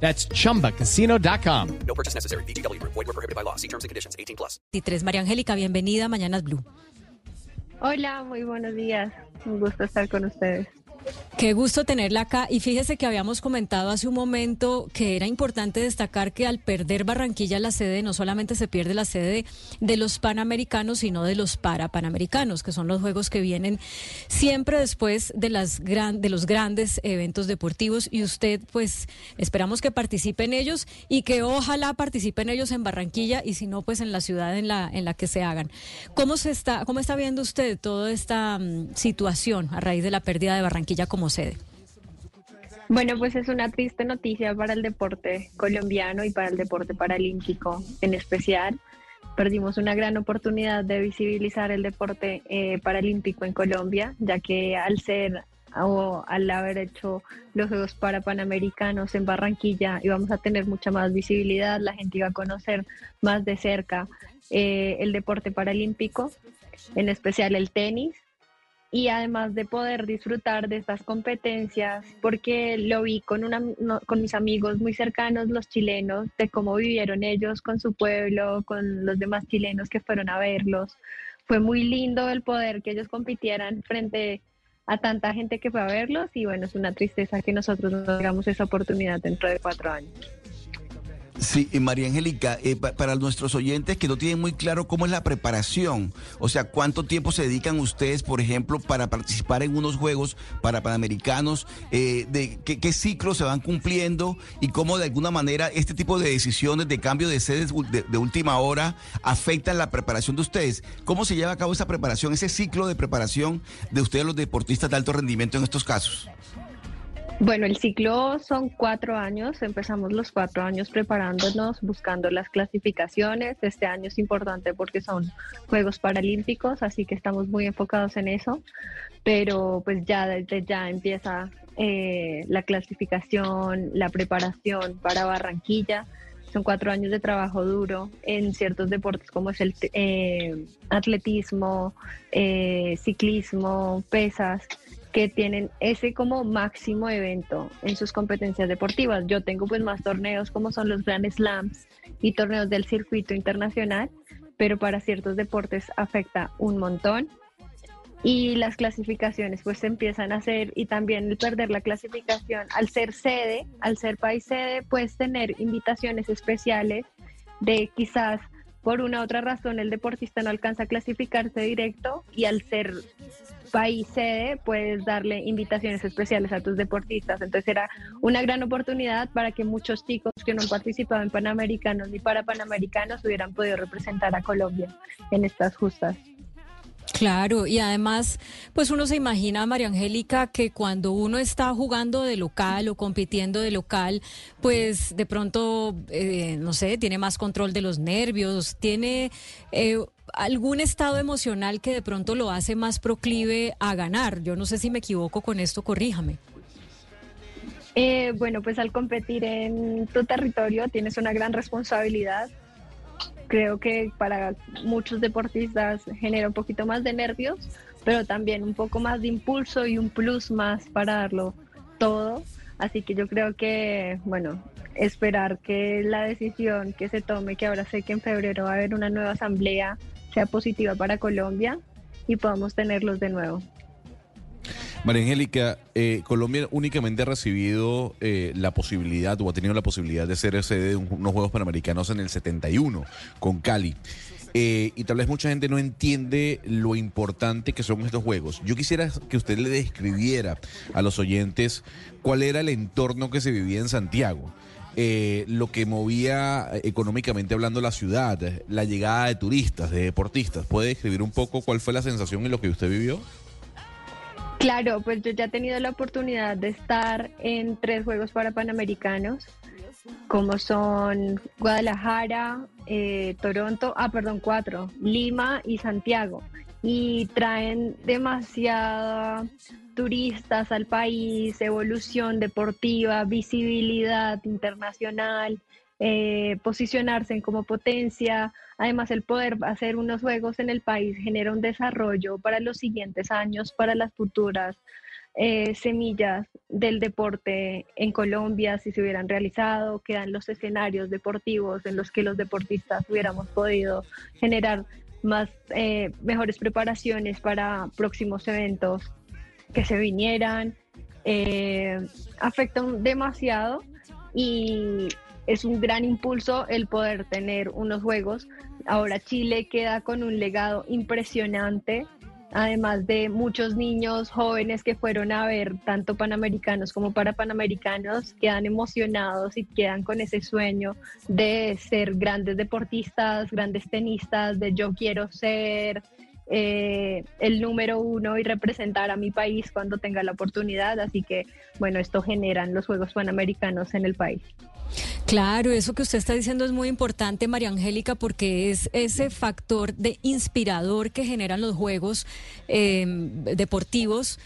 That's chumbacasino.com. No purchase necessary. BGW. Void were prohibited by law. See terms and conditions. 18 plus. 23. María Angélica, bienvenida a Mañanas Blue. Hola, muy buenos días. Un gusto estar con ustedes. Qué gusto tenerla acá. Y fíjese que habíamos comentado hace un momento que era importante destacar que al perder Barranquilla la sede, no solamente se pierde la sede de los panamericanos, sino de los parapanamericanos, que son los juegos que vienen siempre después de, las gran, de los grandes eventos deportivos. Y usted, pues, esperamos que participe en ellos y que ojalá participe en ellos en Barranquilla y si no, pues en la ciudad en la, en la que se hagan. ¿Cómo, se está, cómo está viendo usted toda esta mm, situación a raíz de la pérdida de Barranquilla? Como sede? Bueno, pues es una triste noticia para el deporte colombiano y para el deporte paralímpico en especial. Perdimos una gran oportunidad de visibilizar el deporte eh, paralímpico en Colombia, ya que al ser o al haber hecho los Juegos para Panamericanos en Barranquilla íbamos a tener mucha más visibilidad, la gente iba a conocer más de cerca eh, el deporte paralímpico, en especial el tenis, y además de poder disfrutar de estas competencias, porque lo vi con, una, con mis amigos muy cercanos, los chilenos, de cómo vivieron ellos con su pueblo, con los demás chilenos que fueron a verlos. Fue muy lindo el poder que ellos compitieran frente a tanta gente que fue a verlos y bueno, es una tristeza que nosotros no tengamos esa oportunidad dentro de cuatro años. Sí, María Angélica, eh, para nuestros oyentes que no tienen muy claro cómo es la preparación, o sea, cuánto tiempo se dedican ustedes, por ejemplo, para participar en unos Juegos para Panamericanos, eh, de qué, ciclos se van cumpliendo y cómo de alguna manera este tipo de decisiones de cambio de sedes de, última hora afectan la preparación de ustedes. ¿Cómo se lleva a cabo esa preparación, ese ciclo de preparación de ustedes los deportistas de alto rendimiento en estos casos? Bueno, el ciclo son cuatro años. Empezamos los cuatro años preparándonos, buscando las clasificaciones. Este año es importante porque son Juegos Paralímpicos, así que estamos muy enfocados en eso. Pero pues ya desde ya empieza eh, la clasificación, la preparación para Barranquilla. Son cuatro años de trabajo duro en ciertos deportes como es el eh, atletismo, eh, ciclismo, pesas que tienen ese como máximo evento en sus competencias deportivas. Yo tengo pues más torneos como son los Grand Slams y torneos del circuito internacional, pero para ciertos deportes afecta un montón. Y las clasificaciones pues se empiezan a hacer y también perder la clasificación al ser sede, al ser país sede, puedes tener invitaciones especiales de quizás por una otra razón el deportista no alcanza a clasificarse directo y al ser país sede puedes darle invitaciones especiales a tus deportistas. Entonces era una gran oportunidad para que muchos chicos que no han participado en Panamericanos ni para Panamericanos hubieran podido representar a Colombia en estas justas. Claro, y además, pues uno se imagina, María Angélica, que cuando uno está jugando de local o compitiendo de local, pues de pronto, eh, no sé, tiene más control de los nervios, tiene eh, algún estado emocional que de pronto lo hace más proclive a ganar. Yo no sé si me equivoco con esto, corríjame. Eh, bueno, pues al competir en tu territorio tienes una gran responsabilidad. Creo que para muchos deportistas genera un poquito más de nervios, pero también un poco más de impulso y un plus más para darlo todo. Así que yo creo que, bueno, esperar que la decisión que se tome, que ahora sé que en febrero va a haber una nueva asamblea sea positiva para Colombia y podamos tenerlos de nuevo. María Angélica, eh, Colombia únicamente ha recibido eh, la posibilidad o ha tenido la posibilidad de ser sede de unos Juegos Panamericanos en el 71 con Cali. Eh, y tal vez mucha gente no entiende lo importante que son estos juegos. Yo quisiera que usted le describiera a los oyentes cuál era el entorno que se vivía en Santiago. Eh, lo que movía eh, económicamente hablando la ciudad, la llegada de turistas, de deportistas. ¿Puede describir un poco cuál fue la sensación y lo que usted vivió? Claro, pues yo ya he tenido la oportunidad de estar en tres Juegos para Panamericanos como son Guadalajara, eh, Toronto, ah, perdón, cuatro, Lima y Santiago. Y traen demasiada turistas al país, evolución deportiva, visibilidad internacional, eh, posicionarse como potencia. Además, el poder hacer unos juegos en el país genera un desarrollo para los siguientes años, para las futuras eh, semillas del deporte en Colombia, si se hubieran realizado, quedan los escenarios deportivos en los que los deportistas hubiéramos podido generar más eh, mejores preparaciones para próximos eventos que se vinieran, eh, afectan demasiado y es un gran impulso el poder tener unos juegos. Ahora Chile queda con un legado impresionante, además de muchos niños jóvenes que fueron a ver tanto panamericanos como para panamericanos, quedan emocionados y quedan con ese sueño de ser grandes deportistas, grandes tenistas, de yo quiero ser, eh, el número uno y representar a mi país cuando tenga la oportunidad. Así que, bueno, esto generan los Juegos Panamericanos en el país. Claro, eso que usted está diciendo es muy importante, María Angélica, porque es ese factor de inspirador que generan los Juegos eh, Deportivos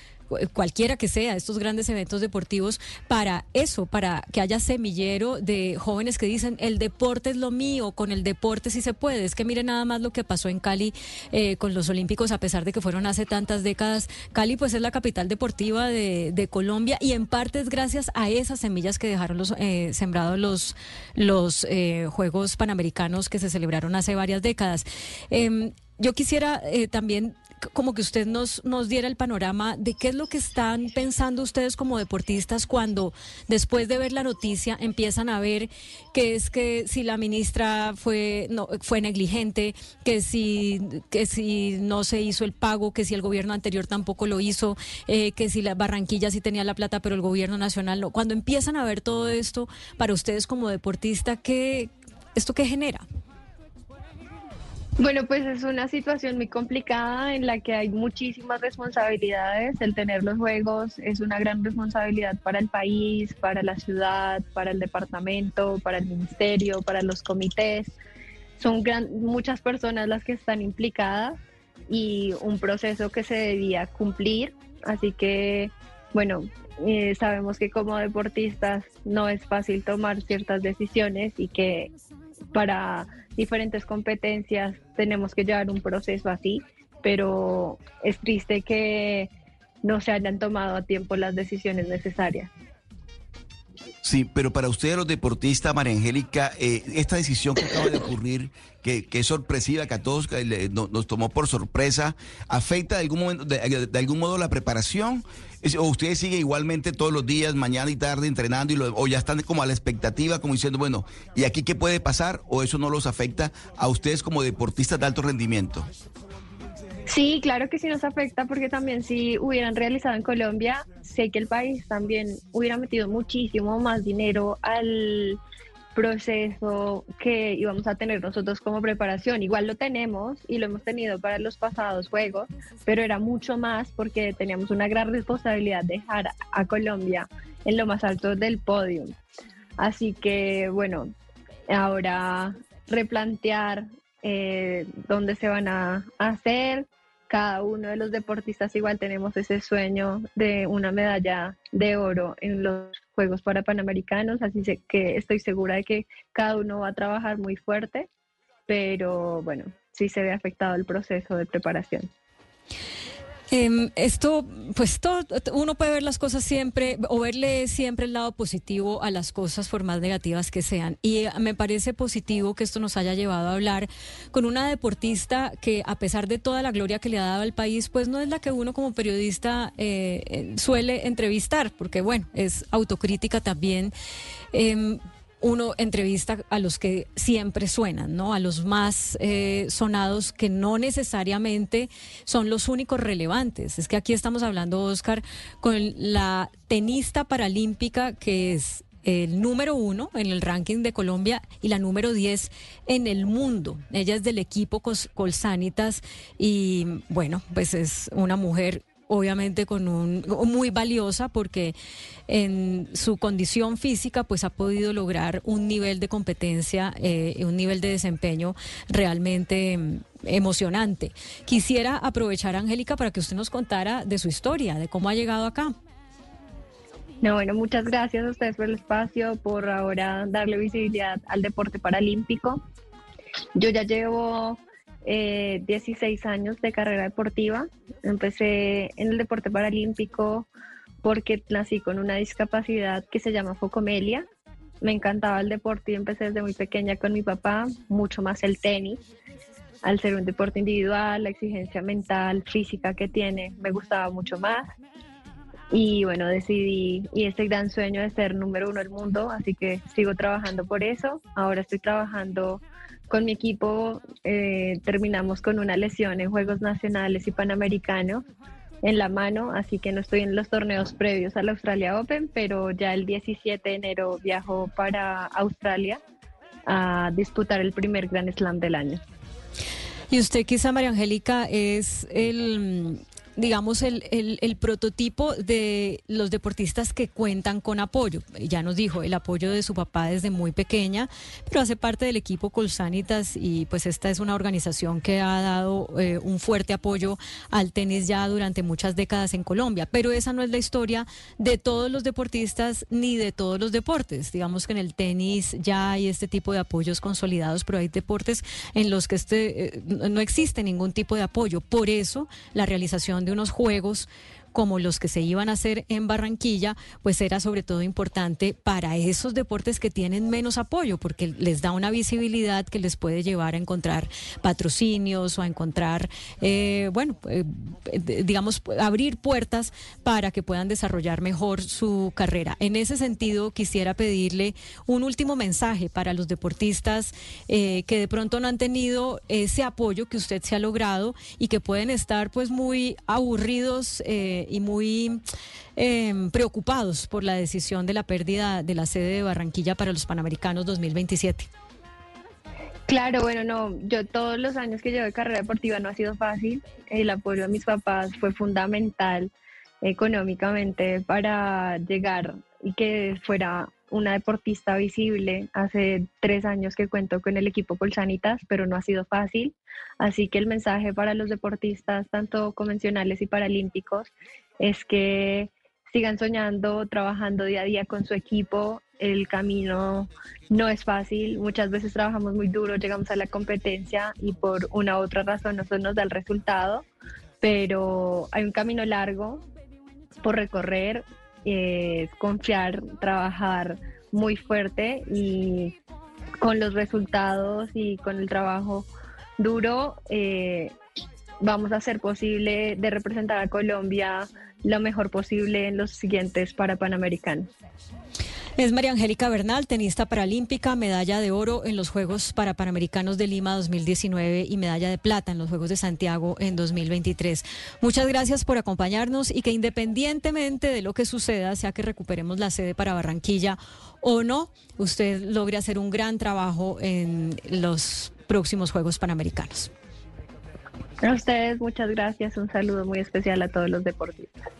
cualquiera que sea, estos grandes eventos deportivos, para eso, para que haya semillero de jóvenes que dicen, el deporte es lo mío, con el deporte sí se puede. Es que mire nada más lo que pasó en Cali eh, con los Olímpicos, a pesar de que fueron hace tantas décadas. Cali pues es la capital deportiva de, Colombia y en parte es gracias a esas semillas que dejaron los eh, sembrados los, los eh, Juegos Panamericanos que se celebraron hace varias décadas. Em, yo quisiera también como que usted nos, nos diera el panorama de qué es lo que están pensando ustedes como deportistas cuando después de ver la noticia empiezan a ver que es que si la ministra fue, no, fue negligente, que si, que si no se hizo el pago, que si el gobierno anterior tampoco lo hizo, eh, que si la Barranquilla sí tenía la plata, pero el gobierno nacional no. Cuando empiezan a ver todo esto, para ustedes como deportista, ¿qué, ¿esto qué genera? Bueno, pues es una situación muy complicada en la que hay muchísimas responsabilidades. El tener los juegos es una gran responsabilidad para el país, para la ciudad, para el departamento, para el ministerio, para los comités. Son muchas personas las que están implicadas y un proceso que se debía cumplir. Así que, bueno, eh, sabemos que como deportistas no es fácil tomar ciertas decisiones y que para diferentes competencias tenemos que llevar un proceso así, pero es triste que no se hayan tomado a tiempo las decisiones necesarias. Sí, pero para ustedes los deportistas, María Angélica, eh, esta decisión que acaba de ocurrir, que, es sorpresiva, que a todos nos tomó por sorpresa, ¿afecta de algún, momento, de, algún modo la preparación? ¿O ustedes siguen igualmente todos los días, mañana y tarde, entrenando, y o ya están como a la expectativa, como diciendo, bueno, ¿y aquí qué puede pasar? ¿O eso no los afecta a ustedes como deportistas de alto rendimiento? Sí, claro que sí nos afecta porque también si hubieran realizado en Colombia, sé que el país también hubiera metido muchísimo más dinero al proceso que íbamos a tener nosotros como preparación. Igual lo tenemos y lo hemos tenido para los pasados juegos, pero era mucho más porque teníamos una gran responsabilidad de dejar a Colombia en lo más alto del podio. Así que bueno, ahora replantear eh, dónde se van a hacer, cada uno de los deportistas igual tenemos ese sueño de una medalla de oro en los Juegos para Panamericanos, así que estoy segura de que cada uno va a trabajar muy fuerte, pero bueno, sí se ve afectado el proceso de preparación. Em, esto, pues todo, uno puede ver las cosas siempre o verle siempre el lado positivo a las cosas por más negativas que sean. Y eh, me parece positivo que esto nos haya llevado a hablar con una deportista que a pesar de toda la gloria que le ha dado al país, pues no es la que uno como periodista eh, eh, suele entrevistar, porque bueno, es autocrítica también. Em, uno entrevista a los que siempre suenan, ¿no? A los más eh, sonados que no necesariamente son los únicos relevantes. Es que aquí estamos hablando, Oscar, con la tenista paralímpica que es el número uno en el ranking de Colombia y la número diez en el mundo. Ella es del equipo Colsanitas y bueno, pues es una mujer obviamente con un muy valiosa porque en su condición física pues ha podido lograr un nivel de competencia, eh, un nivel de desempeño realmente mm, emocionante. Quisiera aprovechar, Angélica, para que usted nos contara de su historia, de cómo ha llegado acá. No, bueno, muchas gracias a ustedes por el espacio, por ahora darle visibilidad al deporte paralímpico. Yo ya llevo eh, 16 años de carrera deportiva. Empecé en el deporte paralímpico porque nací con una discapacidad que se llama focomelia. Me encantaba el deporte y empecé desde muy pequeña con mi papá, mucho más el tenis. Al ser un deporte individual, la exigencia mental, física que tiene, me gustaba mucho más. Y bueno, decidí, y este gran sueño de ser número uno del mundo, así que sigo trabajando por eso. Ahora estoy trabajando con mi equipo, eh, terminamos con una lesión en Juegos Nacionales y Panamericanos en la mano, así que no estoy en los torneos previos al Australia Open, pero ya el 17 de enero viajo para Australia a disputar el primer Grand Slam del año. Y usted quizá, María Angélica, es el digamos, el, el, prototipo de los deportistas que cuentan con apoyo. Ya nos dijo el apoyo de su papá desde muy pequeña, pero hace parte del equipo Colsanitas y pues esta es una organización que ha dado eh, un fuerte apoyo al tenis ya durante muchas décadas en Colombia. Pero esa no es la historia de todos los deportistas ni de todos los deportes. Digamos que en el tenis ya hay este tipo de apoyos consolidados, pero hay deportes en los que este, eh, no existe ningún tipo de apoyo. Por eso la realización de unos juegos como los que se iban a hacer en Barranquilla, pues era sobre todo importante para esos deportes que tienen menos apoyo, porque les da una visibilidad que les puede llevar a encontrar patrocinios o a encontrar, eh, bueno, eh, digamos, abrir puertas para que puedan desarrollar mejor su carrera. En ese sentido, quisiera pedirle un último mensaje para los deportistas eh, que de pronto no han tenido ese apoyo que usted se ha logrado y que pueden estar pues muy aburridos y muy em, preocupados por la decisión de la pérdida de la sede de Barranquilla para los Panamericanos 2027. Claro, bueno, no, yo todos los años que llevo de carrera deportiva no ha sido fácil. El apoyo de mis papás fue fundamental económicamente para llegar y que fuera una deportista visible. Hace tres años que cuento con el equipo Colsanitas, pero no ha sido fácil. Así que el mensaje para los deportistas, tanto convencionales y paralímpicos, es que sigan soñando, trabajando día a día con su equipo. El camino no es fácil, muchas veces trabajamos muy duro, llegamos a la competencia y por una u otra razón no nos da el resultado, pero hay un camino largo por recorrer, es confiar, trabajar muy fuerte y con los resultados y con el trabajo duro eh, vamos a hacer posible de representar a Colombia lo mejor posible en los siguientes para Panamericanos. Es María Angélica Bernal, tenista paralímpica, medalla de oro en los Juegos para Panamericanos de Lima 2019 y medalla de plata en los Juegos de Santiago en 2023. Muchas gracias por acompañarnos y que independientemente de lo que suceda, sea que recuperemos la sede para Barranquilla o no, usted logre hacer un gran trabajo en los próximos Juegos Panamericanos. A ustedes, muchas gracias. Un saludo muy especial a todos los deportistas.